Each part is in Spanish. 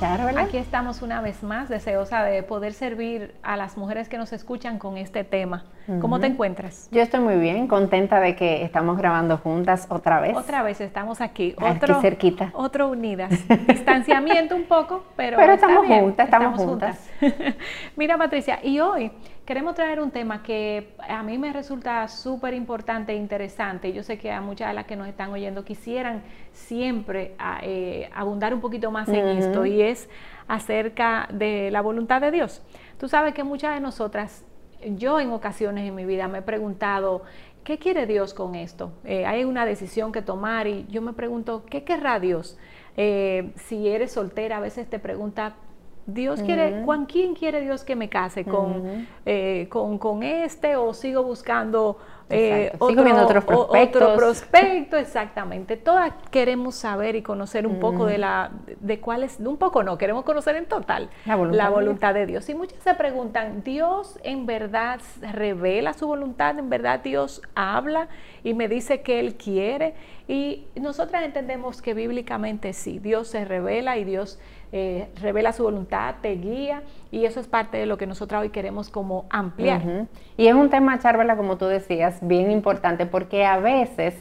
Charla. Aquí estamos una vez más, deseosa de poder servir a las mujeres que nos escuchan con este tema. ¿Cómo te encuentras? Yo estoy muy bien, contenta de que estamos grabando juntas otra vez. Otra vez estamos aquí, otro, cerquita. Otro unidas. Distanciamiento un poco, pero, pero estamos juntas, estamos, juntas. Mira, Patricia, y hoy queremos traer un tema que a mí me resulta súper importante e interesante. Yo sé que a muchas de las que nos están oyendo quisieran siempre eh, abundar un poquito más en esto y es acerca de la voluntad de Dios. Tú sabes que muchas de nosotras, yo en ocasiones en mi vida me he preguntado, ¿qué quiere Dios con esto? Eh, hay una decisión que tomar y yo me pregunto, ¿qué querrá Dios? Eh, si eres soltera, a veces te pregunta, Dios quiere, ¿con quién quiere Dios que me case? ¿Con, con, con, este o sigo buscando eh, otro, prospecto, exactamente. Todas queremos saber y conocer un poco de la, de cuál es, un poco no, queremos conocer en total la voluntad, de Dios. Y muchas se preguntan, ¿Dios en verdad revela su voluntad? ¿En verdad Dios habla y me dice que Él quiere? Y nosotras entendemos que bíblicamente sí, Dios se revela y Dios eh, revela su voluntad, te guía y eso es parte de lo que nosotros hoy queremos como ampliar. Y es un tema, Charvela, como tú decías, bien importante porque a veces,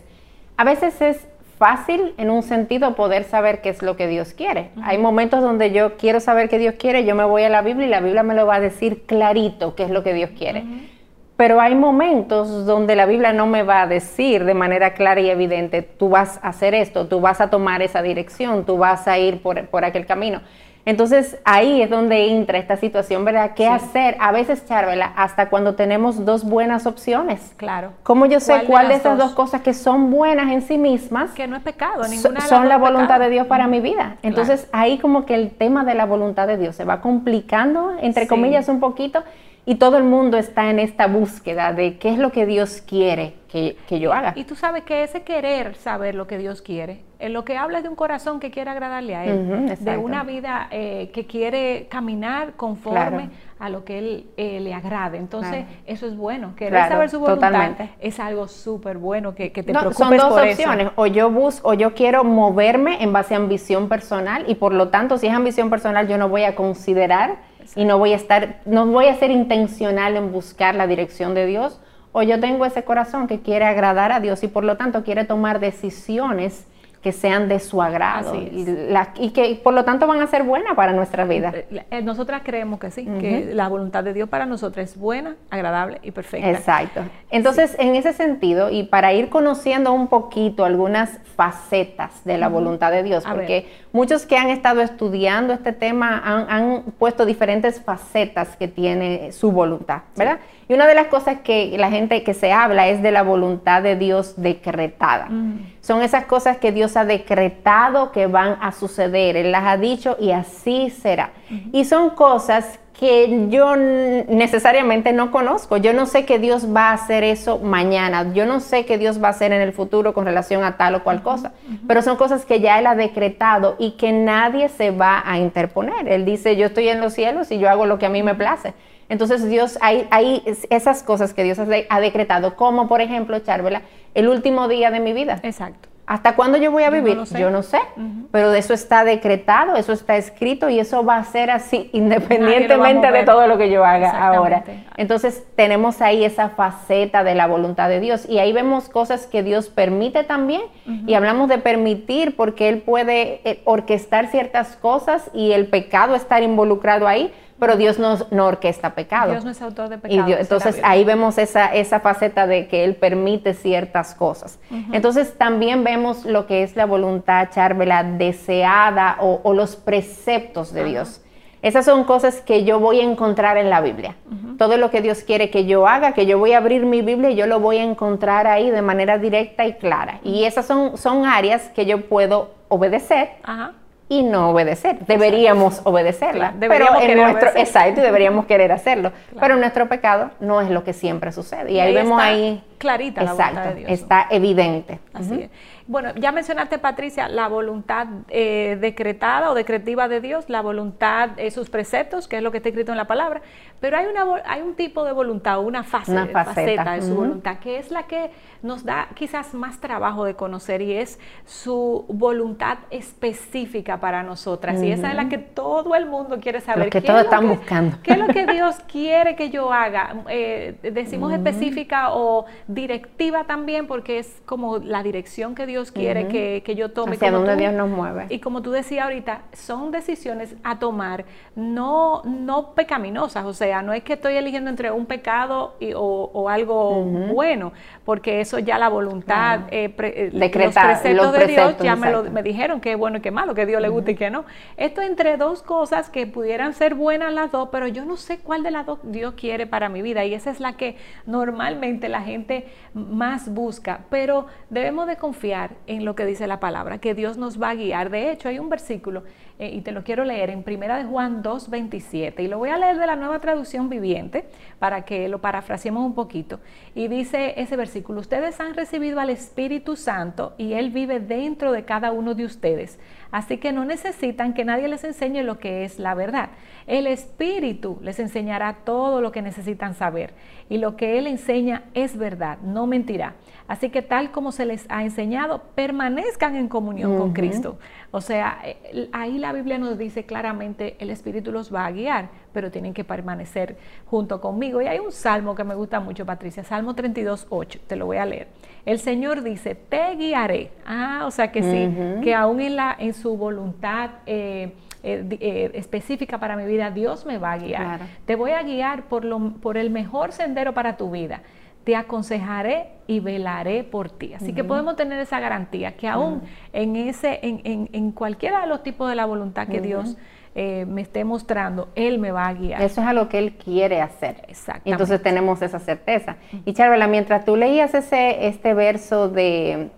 a veces es fácil en un sentido poder saber qué es lo que Dios quiere. Hay momentos donde yo quiero saber qué Dios quiere, yo me voy a la Biblia y la Biblia me lo va a decir clarito qué es lo que Dios quiere. Pero hay momentos donde la Biblia no me va a decir de manera clara y evidente, tú vas a hacer esto, tú vas a tomar esa dirección, tú vas a ir por, por aquel camino. Entonces ahí es donde entra esta situación, ¿verdad? ¿Qué hacer? A veces, Charvela, hasta cuando tenemos dos buenas opciones. Claro. ¿Cómo yo sé cuál, de, esas dos? cosas que son buenas en sí mismas? Que no es pecado, ninguna Son la voluntad de Dios para mi vida. Entonces ahí como que el tema de la voluntad de Dios se va complicando, entre comillas, un poquito y todo el mundo está en esta búsqueda de qué es lo que Dios quiere que, yo haga. Y tú sabes que ese querer saber lo que Dios quiere, en lo que habla es de un corazón que quiere agradarle a Él, de una vida eh, que quiere caminar conforme a lo que Él eh, le agrade. Entonces, eso es bueno. Querer saber su voluntad es algo súper bueno que, te no, Son dos opciones. O yo busco, o yo quiero moverme en base a ambición personal y por lo tanto, si es ambición personal, yo no voy a considerar y no voy a estar, no voy a ser intencional en buscar la dirección de Dios, o yo tengo ese corazón que quiere agradar a Dios y por lo tanto quiere tomar decisiones que sean de su agrado y, que por lo tanto van a ser buenas para nuestra vida. Eh, eh, nosotras creemos que sí, que la voluntad de Dios para nosotros es buena, agradable y perfecta. Exacto. Entonces, en ese sentido, y para ir conociendo un poquito algunas facetas de la voluntad de Dios, porque muchos que han estado estudiando este tema han, puesto diferentes facetas que tiene su voluntad, ¿verdad? Y una de las cosas que la gente que se habla es de la voluntad de Dios decretada. Son esas cosas que Dios ha decretado que van a suceder. Él las ha dicho y así será. Y son cosas que yo necesariamente no conozco. Yo no sé que Dios va a hacer eso mañana. Yo no sé que Dios va a hacer en el futuro con relación a tal o cual cosa. Pero son cosas que ya Él ha decretado y que nadie se va a interponer. Él dice, yo estoy en los cielos y yo hago lo que a mí me place. Entonces Dios, hay, hay esas cosas que Dios ha decretado, como por ejemplo, Charvela, el último día de mi vida. Exacto. ¿Hasta cuándo yo voy a vivir? Yo no, sé, pero eso está decretado, eso está escrito y eso va a ser así independientemente de todo lo que yo haga ahora. Entonces tenemos ahí esa faceta de la voluntad de Dios y ahí vemos cosas que Dios permite también y hablamos de permitir porque Él puede eh, orquestar ciertas cosas y el pecado estar involucrado ahí, pero Dios no, no orquesta pecado. Dios no es autor de pecado. entonces ahí vemos esa, esa faceta de que Él permite ciertas cosas. Entonces también vemos lo que es la voluntad, Charvela, deseada o, los preceptos de Dios. Esas son cosas que yo voy a encontrar en la Biblia. Todo lo que Dios quiere que yo haga, que yo voy a abrir mi Biblia y yo lo voy a encontrar ahí de manera directa y clara. Y esas son, son áreas que yo puedo obedecer. Ajá y no obedecer. Deberíamos obedecerla. pero en nuestro, exacto, deberíamos querer hacerlo. Pero en nuestro pecado no es lo que siempre sucede. Y, ahí, vemos ahí clarita la voluntad de Dios. Está evidente. Así es. Bueno, ya mencionaste, Patricia, la voluntad eh, decretada o decretiva de Dios, la voluntad, eh, sus preceptos, que es lo que está escrito en la palabra, pero hay, una, hay un tipo de voluntad, una, fase, una faceta. de su voluntad, que es la que nos da quizás más trabajo de conocer y es su voluntad específica para nosotras. Y esa es la que todo el mundo quiere saber. Lo que todos están buscando. ¿Qué es lo que Dios quiere que yo haga? Eh, decimos específica o directiva también, porque es como la dirección que Dios quiere que, yo tome. Hacia donde Dios nos mueve. Y como tú decías ahorita, son decisiones a tomar no, no pecaminosas, o sea, no es que estoy eligiendo entre un pecado y, o, algo bueno, porque eso ya la voluntad, eh, eh, los preceptos de Dios ya me, lo, me dijeron que es bueno y que malo, que Dios le gusta y que no. Esto entre dos cosas que pudieran ser buenas las dos, pero yo no sé cuál de las dos Dios quiere para mi vida y esa es la que normalmente la gente más busca, pero debemos de confiar en lo que dice la palabra, que Dios nos va a guiar. De hecho, hay un versículo, eh, y te lo quiero leer, en Primera de Juan 2.27, y lo voy a leer de la nueva traducción viviente, para que lo parafraseemos un poquito. Y dice ese versículo, ustedes han recibido al Espíritu Santo y Él vive dentro de cada uno de ustedes. Así que no necesitan que nadie les enseñe lo que es la verdad. El Espíritu les enseñará todo lo que necesitan saber. Y lo que Él enseña es verdad, no mentirá. Así que tal como se les ha enseñado, permanezcan en comunión con Cristo. O sea, eh, ahí la Biblia nos dice claramente, el Espíritu los va a guiar, pero tienen que permanecer junto conmigo. Y hay un salmo que me gusta mucho, Patricia, Salmo 32, 8, te lo voy a leer. El Señor dice, te guiaré. Ah, o sea que sí, que aún en, la, en su voluntad... Eh, eh, específica para mi vida, Dios me va a guiar. Te voy a guiar por, lo, por el mejor sendero para tu vida te aconsejaré y velaré por ti. Así que podemos tener esa garantía que aún en ese, en, en, cualquiera de los tipos de la voluntad que Dios eh, me esté mostrando, Él me va a guiar. Eso es a lo que Él quiere hacer. Exacto. Entonces tenemos esa certeza. Y Charvela, mientras tú leías ese, este verso de eh,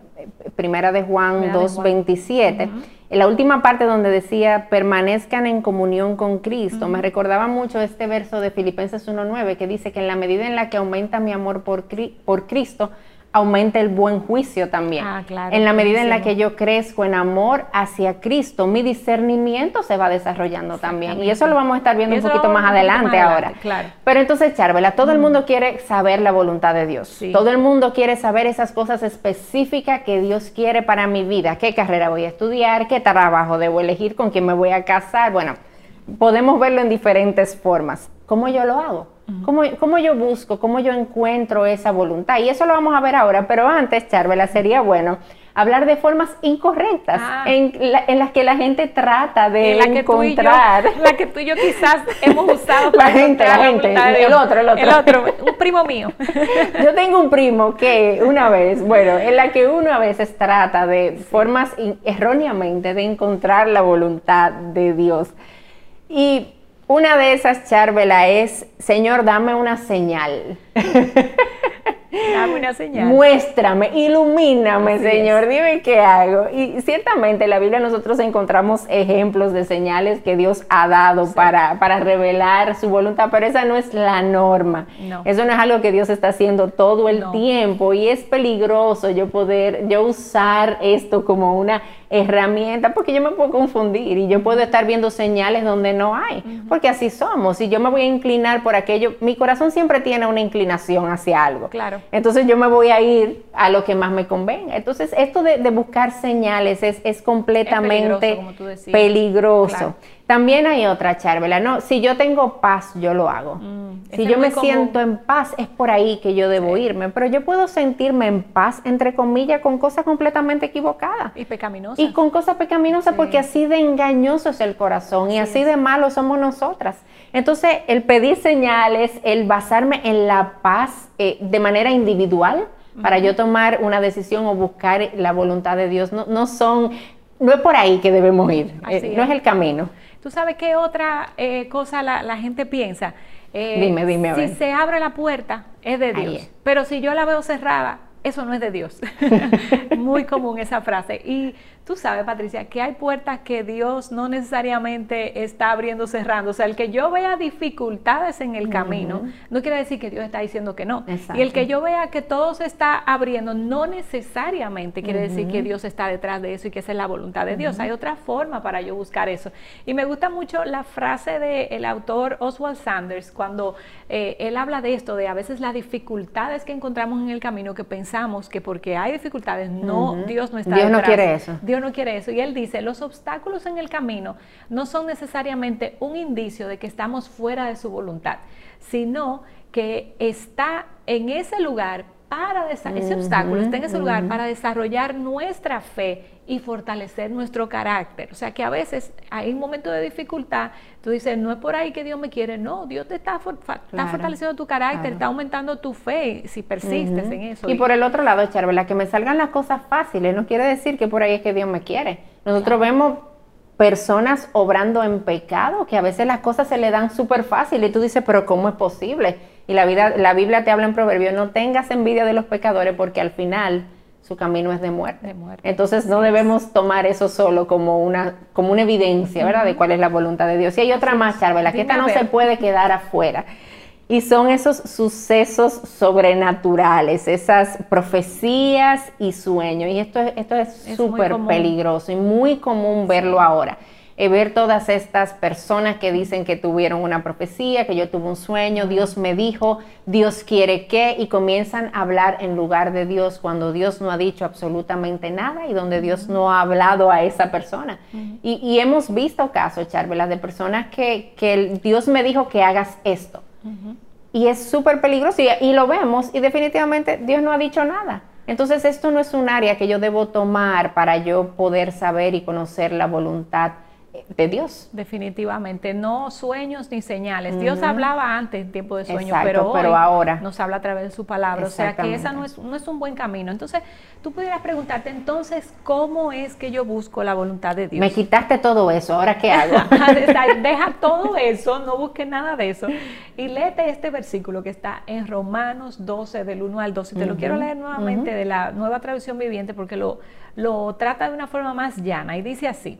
Primera de Juan 2.27, en la última parte donde decía, permanezcan en comunión con Cristo, me recordaba mucho este verso de Filipenses 1.9 que dice que en la medida en la que aumenta mi amor por, por Cristo, aumenta el buen juicio también. Ah, en la medida en la que yo crezco en amor hacia Cristo, mi discernimiento se va desarrollando también. Y eso lo vamos a estar viendo un poquito más adelante, ahora. Claro. Pero entonces, Charvela, todo el mundo quiere saber la voluntad de Dios. Todo el mundo quiere saber esas cosas específicas que Dios quiere para mi vida. ¿Qué carrera voy a estudiar? ¿Qué trabajo debo elegir? ¿Con quién me voy a casar? Bueno, podemos verlo en diferentes formas. ¿Cómo yo lo hago? ¿Cómo, yo busco, cómo yo encuentro esa voluntad? Y eso lo vamos a ver ahora, pero antes, Charvela, sería bueno hablar de formas incorrectas ah. en, las que la gente trata de la encontrar. Que la que tú y yo quizás hemos usado para la gente, la gente, el otro, el otro. El otro, un primo mío. yo tengo un primo que una vez, bueno, en la que uno a veces trata de formas erróneamente de encontrar la voluntad de Dios. Y una de esas, Charvela, es, Señor, dame una señal. Dame una señal. Muéstrame, ilumíname, Señor, dime qué hago. Y ciertamente en la Biblia nosotros encontramos ejemplos de señales que Dios ha dado para, para revelar su voluntad, pero esa no es la norma. Eso no es algo que Dios está haciendo todo el tiempo y es peligroso yo poder, yo usar esto como una herramienta, porque yo me puedo confundir y yo puedo estar viendo señales donde no hay, porque así somos. Y yo me voy a inclinar por aquello, mi corazón siempre tiene una inclinación hacia algo. Claro. Entonces yo me voy a ir a lo que más me convenga. Entonces esto de, buscar señales es, es completamente peligroso. También hay otra, Charvela, no, si yo tengo paz, yo lo hago. Mm, si yo me siento en paz, es por ahí que yo debo irme, pero yo puedo sentirme en paz, entre comillas, con cosas completamente equivocadas. Y pecaminosas. Y con cosas pecaminosas, porque así de engañoso es el corazón y así de malo somos nosotras. Entonces, el pedir señales, el basarme en la paz eh, de manera individual, para yo tomar una decisión o buscar la voluntad de Dios, no, no son, no es por ahí que debemos ir, eh, no es el camino. ¿Tú sabes qué otra eh, cosa la, gente piensa? Eh, dime, dime. si se abre la puerta, es de Dios. Pero si yo la veo cerrada, eso no es de Dios. Muy común esa frase. Y tú sabes, Patricia, que hay puertas que Dios no necesariamente está abriendo, cerrando. O sea, el que yo vea dificultades en el camino, no quiere decir que Dios está diciendo que no. Y el que yo vea que todo se está abriendo, no necesariamente quiere decir que Dios está detrás de eso y que esa es la voluntad de Dios. Hay otra forma para yo buscar eso. Y me gusta mucho la frase del autor Oswald Sanders cuando eh, él habla de esto, de a veces las dificultades que encontramos en el camino, que pensamos que porque hay dificultades, no, Dios no está Dios no quiere eso no quiere eso. Y él dice, los obstáculos en el camino no son necesariamente un indicio de que estamos fuera de su voluntad, sino que está en ese lugar para ese obstáculo está en ese lugar para desarrollar nuestra fe y fortalecer nuestro carácter. O sea que a veces hay un momento de dificultad, tú dices, no es por ahí que Dios me quiere, no, Dios te está, fortaleciendo tu carácter, está aumentando tu fe si persistes en eso. Y, por el otro lado, Charvela, que me salgan las cosas fáciles, no quiere decir que por ahí es que Dios me quiere. Nosotros vemos personas obrando en pecado, que a veces las cosas se le dan súper fácil y tú dices, pero ¿cómo es posible? Y la, vida, la Biblia te habla en proverbio, no tengas envidia de los pecadores porque al final su camino es de muerte. Entonces no debemos tomar eso solo como una, como una evidencia, ¿verdad? De cuál es la voluntad de Dios. Y hay otra más, Charvela, que esta no se puede quedar afuera. Y son esos sucesos sobrenaturales, esas profecías y sueños. Y esto, esto es súper peligroso y muy común verlo ahora. Eh, ver todas estas personas que dicen que tuvieron una profecía, que yo tuve un sueño, Dios me dijo, Dios quiere que, y comienzan a hablar en lugar de Dios cuando Dios no ha dicho absolutamente nada y donde Dios no ha hablado a esa persona. y, hemos visto casos, Charvela, de personas que, que Dios me dijo que hagas esto. Y es súper peligroso y, lo vemos y definitivamente Dios no ha dicho nada. Entonces esto no es un área que yo debo tomar para yo poder saber y conocer la voluntad de Dios. Definitivamente, no sueños ni señales. Dios hablaba antes en tiempo de sueño, pero, ahora nos habla a través de su palabra. O sea que esa no es, no es un buen camino. Entonces, tú pudieras preguntarte entonces, ¿cómo es que yo busco la voluntad de Dios? Me quitaste todo eso, ¿ahora qué hago? Deja todo eso, no busques nada de eso. Y léete este versículo que está en Romanos 12, del 1 al 12. Te lo quiero leer nuevamente de la nueva traducción viviente porque lo, lo trata de una forma más llana y dice así.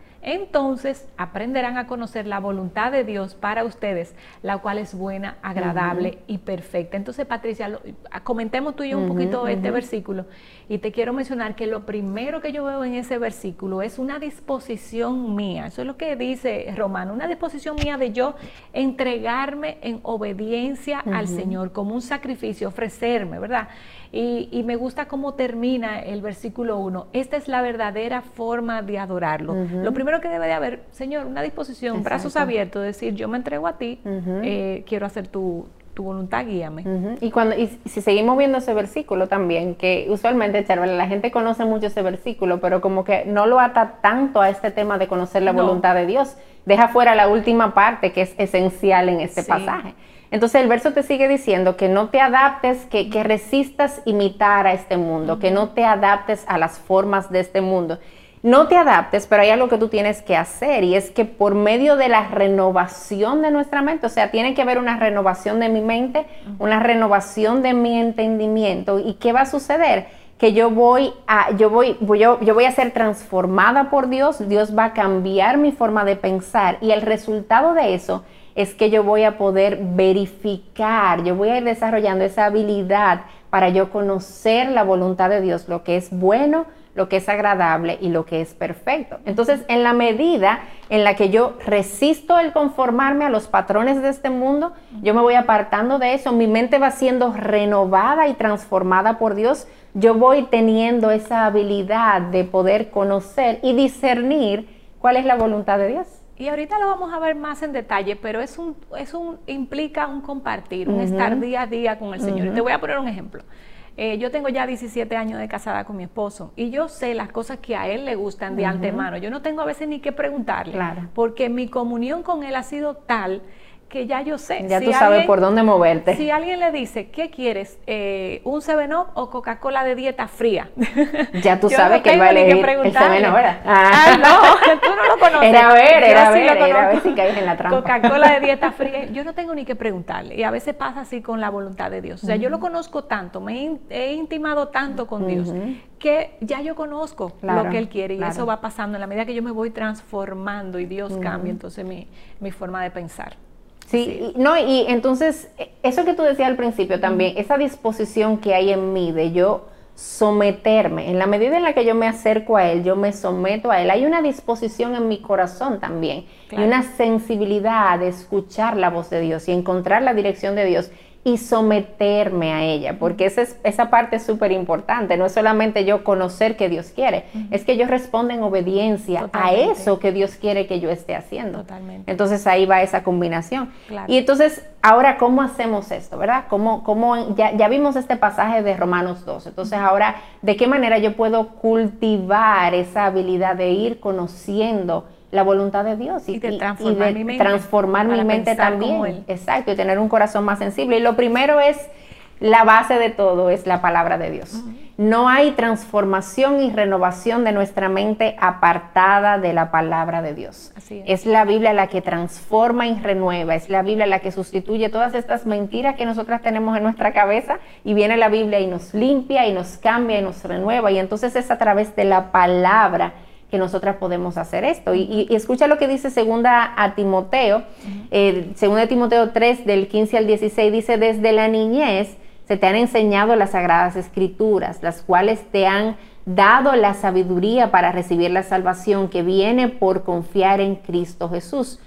entonces aprenderán a conocer la voluntad de Dios para ustedes, la cual es buena, agradable y perfecta. Entonces, Patricia, comentemos tú y yo un poquito este versículo y te quiero mencionar que lo primero que yo veo en ese versículo es una disposición mía, eso es lo que dice Romano, una disposición mía de yo entregarme en obediencia al Señor como un sacrificio, ofrecerme, ¿verdad? Y, me gusta cómo termina el versículo 1. Esta es la verdadera forma de adorarlo. Lo primero que debe de haber, Señor, una disposición, brazos abiertos, decir, yo me entrego a ti, eh, quiero hacer tu, voluntad, guíame. Y cuando y si seguimos viendo ese versículo también, que usualmente, Charvel, la gente conoce mucho ese versículo, pero como que no lo ata tanto a este tema de conocer la voluntad de Dios. Deja fuera la última parte que es esencial en este pasaje. Entonces el verso te sigue diciendo que no te adaptes, que, resistas imitar a este mundo, que no te adaptes a las formas de este mundo. No te adaptes, pero hay algo que tú tienes que hacer y es que por medio de la renovación de nuestra mente, o sea, tiene que haber una renovación de mi mente, una renovación de mi entendimiento. ¿Y qué va a suceder? Que yo voy a, yo voy, yo, yo voy a ser transformada por Dios, Dios va a cambiar mi forma de pensar y el resultado de eso es que yo voy a poder verificar, yo voy a ir desarrollando esa habilidad para yo conocer la voluntad de Dios, lo que es bueno, lo que es agradable y lo que es perfecto. Entonces, en la medida en la que yo resisto el conformarme a los patrones de este mundo, yo me voy apartando de eso, mi mente va siendo renovada y transformada por Dios, yo voy teniendo esa habilidad de poder conocer y discernir cuál es la voluntad de Dios. Y ahorita lo vamos a ver más en detalle, pero es un, es un implica un compartir, un estar día a día con el Señor. Te voy a poner un ejemplo. Eh, yo tengo ya 17 años de casada con mi esposo y yo sé las cosas que a él le gustan de antemano. Yo no tengo a veces ni que preguntarle, porque mi comunión con él ha sido tal que ya yo sé. Ya tú sabes por dónde moverte. Si alguien le dice, ¿qué quieres? Eh, ¿Un 7-Up o Coca-Cola de dieta fría? Ya tú sabes que él va a elegir el 7 ¿verdad? Ah. no, tú no lo conoces. Era ver, era ver, era ver si caes en la trampa. Coca-Cola de dieta fría, yo no tengo ni que preguntarle. Y a veces pasa así con la voluntad de Dios. O sea, yo lo conozco tanto, me he, intimado tanto con Dios, que ya yo conozco lo que Él quiere. Y eso va pasando en la medida que yo me voy transformando y Dios cambia entonces mi, mi forma de pensar. Sí, no, y entonces, e, eso que tú decías al principio también, esa disposición que hay en mí de yo someterme, en la medida en la que yo me acerco a Él, yo me someto a Él, hay una disposición en mi corazón también, y una sensibilidad de escuchar la voz de Dios y encontrar la dirección de Dios y someterme a ella, porque esa, es, esa parte es súper importante, no es solamente yo conocer que Dios quiere, es que yo respondo en obediencia a eso que Dios quiere que yo esté haciendo. Totalmente. Entonces ahí va esa combinación. Y entonces, ahora, ¿cómo hacemos esto, verdad? ¿Cómo, cómo, ya, ya vimos este pasaje de Romanos 2, entonces ahora, ¿de qué manera yo puedo cultivar esa habilidad de ir conociendo? La voluntad de Dios y, de transformar, mi, mente, transformar mi mente también. Exacto, y tener un corazón más sensible. Y lo primero es, la base de todo es la palabra de Dios. No hay transformación y renovación de nuestra mente apartada de la palabra de Dios. es. es la Biblia la que transforma y renueva, es la Biblia la que sustituye todas estas mentiras que nosotras tenemos en nuestra cabeza y viene la Biblia y nos limpia y nos cambia y nos renueva. Y entonces es a través de la palabra que nosotras podemos hacer esto. Y, escucha lo que dice segunda a Timoteo, eh, segunda Timoteo 3 del 15 al 16, dice, desde la niñez se te han enseñado las sagradas escrituras, las cuales te han dado la sabiduría para recibir la salvación que viene por confiar en Cristo Jesús.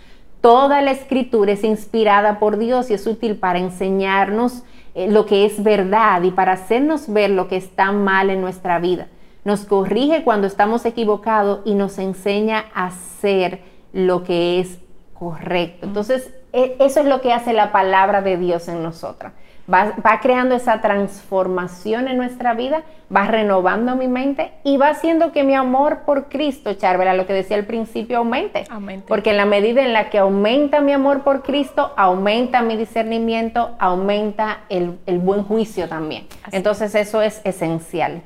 Toda la escritura es inspirada por Dios y es útil para enseñarnos eh, lo que es verdad y para hacernos ver lo que está mal en nuestra vida nos corrige cuando estamos equivocados y nos enseña a hacer lo que es correcto. Entonces, e, eso es lo que hace la palabra de Dios en nosotras. Va, creando esa transformación en nuestra vida, va renovando mi mente y va haciendo que mi amor por Cristo, Charvela, lo que decía al principio, aumente. Porque en la medida en la que aumenta mi amor por Cristo, aumenta mi discernimiento, aumenta el, buen juicio también. Entonces eso es esencial.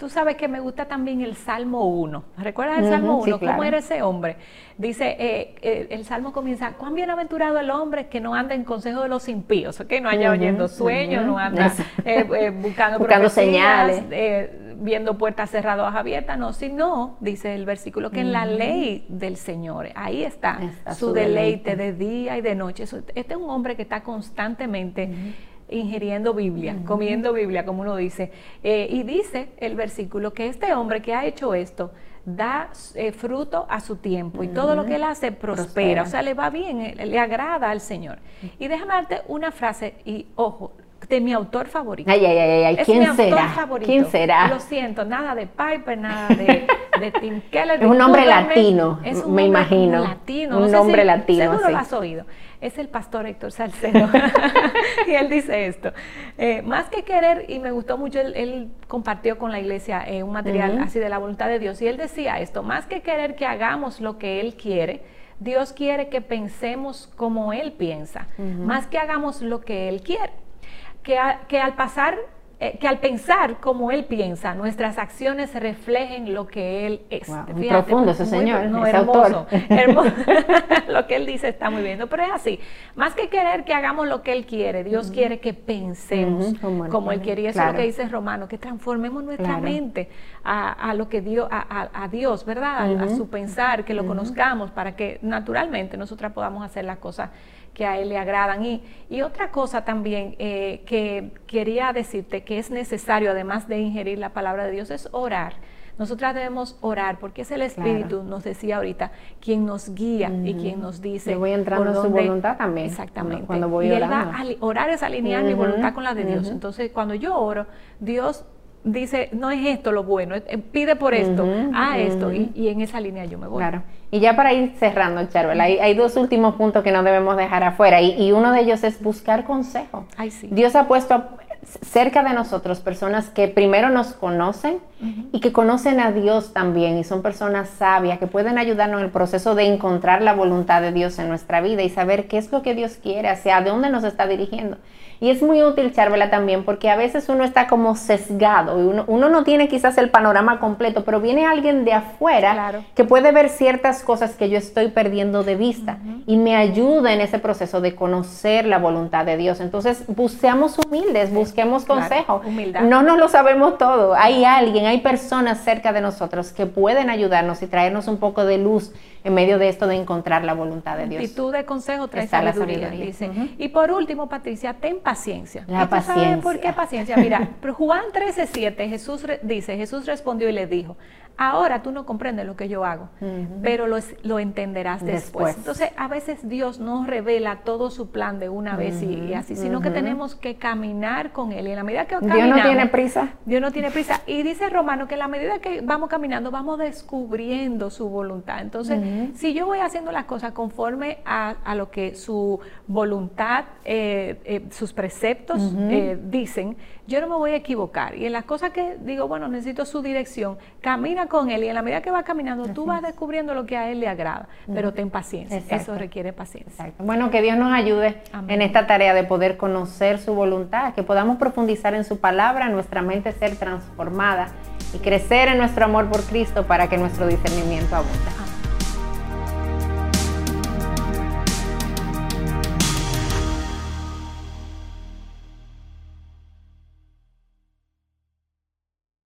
Tú sabes que me gusta también el Salmo 1. ¿Recuerdas el Salmo 1? ¿Cómo era ese hombre? Dice, eh, eh, el Salmo comienza, cuán bienaventurado el hombre que no anda en consejo de los impíos, que no haya oyendo sueños, no anda eh, buscando, buscando señales, viendo puertas cerradas abiertas, no, sino, dice el versículo, que en la ley del Señor, ahí está, su, deleite, de día y de noche. Este es un hombre que está constantemente ingiriendo Biblia, comiendo Biblia, como uno dice. Eh, y dice el versículo que este hombre que ha hecho esto da eh, fruto a su tiempo y todo lo que él hace prospera, o sea, le va bien, eh, le agrada al Señor. Y déjame darte una frase, y ojo, de mi autor favorito. Ay, ay, ay, ay. ¿quién será? ¿Quién será? Lo siento, nada de Piper, nada de, Tim Keller. Es un nombre latino, es un me imagino. Latino, un nombre latino. Seguro lo has oído es el pastor Héctor Salcedo. y él dice esto, eh, más que querer, y me gustó mucho, él, compartió con la iglesia eh, un material así de la voluntad de Dios, y él decía esto, más que querer que hagamos lo que Él quiere, Dios quiere que pensemos como Él piensa, más que hagamos lo que Él quiere. Que, que al pasar eh, que al pensar como él piensa, nuestras acciones reflejen lo que él es. muy profundo ese señor, no, hermoso, hermoso. lo que él dice está muy bien, pero es así. Más que querer que hagamos lo que él quiere, Dios quiere que pensemos como, él quiere. eso es lo que dice Romano, que transformemos nuestra mente a, lo que Dios, a, Dios, ¿verdad? a, su pensar, que lo conozcamos para que naturalmente nosotras podamos hacer las cosas que a Él le agradan. Y, y otra cosa también eh, que quería decirte que es necesario, además de ingerir la palabra de Dios, es orar. Nosotras debemos orar porque es el Espíritu, nos decía ahorita, quien nos guía y quien nos dice. Yo voy entrando en su voluntad también. Exactamente. Cuando voy y orar es alinear mi voluntad con la de Dios. Entonces, cuando yo oro, Dios dice, no es esto lo bueno, pide por esto, a esto, y, en esa línea yo me voy. Claro. Y ya para ir cerrando, Charvel, hay, dos últimos puntos que no debemos dejar afuera, y, uno de ellos es buscar consejo. Ay, sí. Dios ha puesto cerca de nosotros personas que primero nos conocen y que conocen a Dios también y son personas sabias que pueden ayudarnos en el proceso de encontrar la voluntad de Dios en nuestra vida y saber qué es lo que Dios quiere, hacia dónde nos está dirigiendo. Y es muy útil, Charvela, también, porque a veces uno está como sesgado y uno, no tiene quizás el panorama completo, pero viene alguien de afuera que puede ver ciertas cosas que yo estoy perdiendo de vista y me ayuda en ese proceso de conocer la voluntad de Dios. Entonces, busquemos humildes, busquemos consejo. No nos lo sabemos todo. Hay alguien, hay personas cerca de nosotros que pueden ayudarnos y traernos un poco de luz en medio de esto de encontrar la voluntad de Dios. Y tú de consejo sabiduría, la dice. Y por último, Patricia, ten paciencia. La paciencia. ¿Por qué paciencia? Mira, Juan 13:7, Jesús dice, Jesús respondió y le dijo, Ahora tú no comprendes lo que yo hago, pero lo, entenderás después. Entonces, a veces Dios no revela todo su plan de una vez y, así, sino que tenemos que caminar con Él. Y en la medida que caminamos... Dios no tiene prisa. Dios no tiene prisa. Y dice Romano que en la medida que vamos caminando, vamos descubriendo su voluntad. Entonces, si yo voy haciendo las cosas conforme a, lo que su voluntad, eh, eh, sus preceptos eh, dicen, yo no me voy a equivocar. Y en las cosas que digo, bueno, necesito su dirección, camina con él y en la medida que vas caminando, tú vas descubriendo lo que a él le agrada, pero ten paciencia. Eso requiere paciencia. Bueno, que Dios nos ayude en esta tarea de poder conocer su voluntad, que podamos profundizar en su palabra, nuestra mente ser transformada y crecer en nuestro amor por Cristo para que nuestro discernimiento abunda.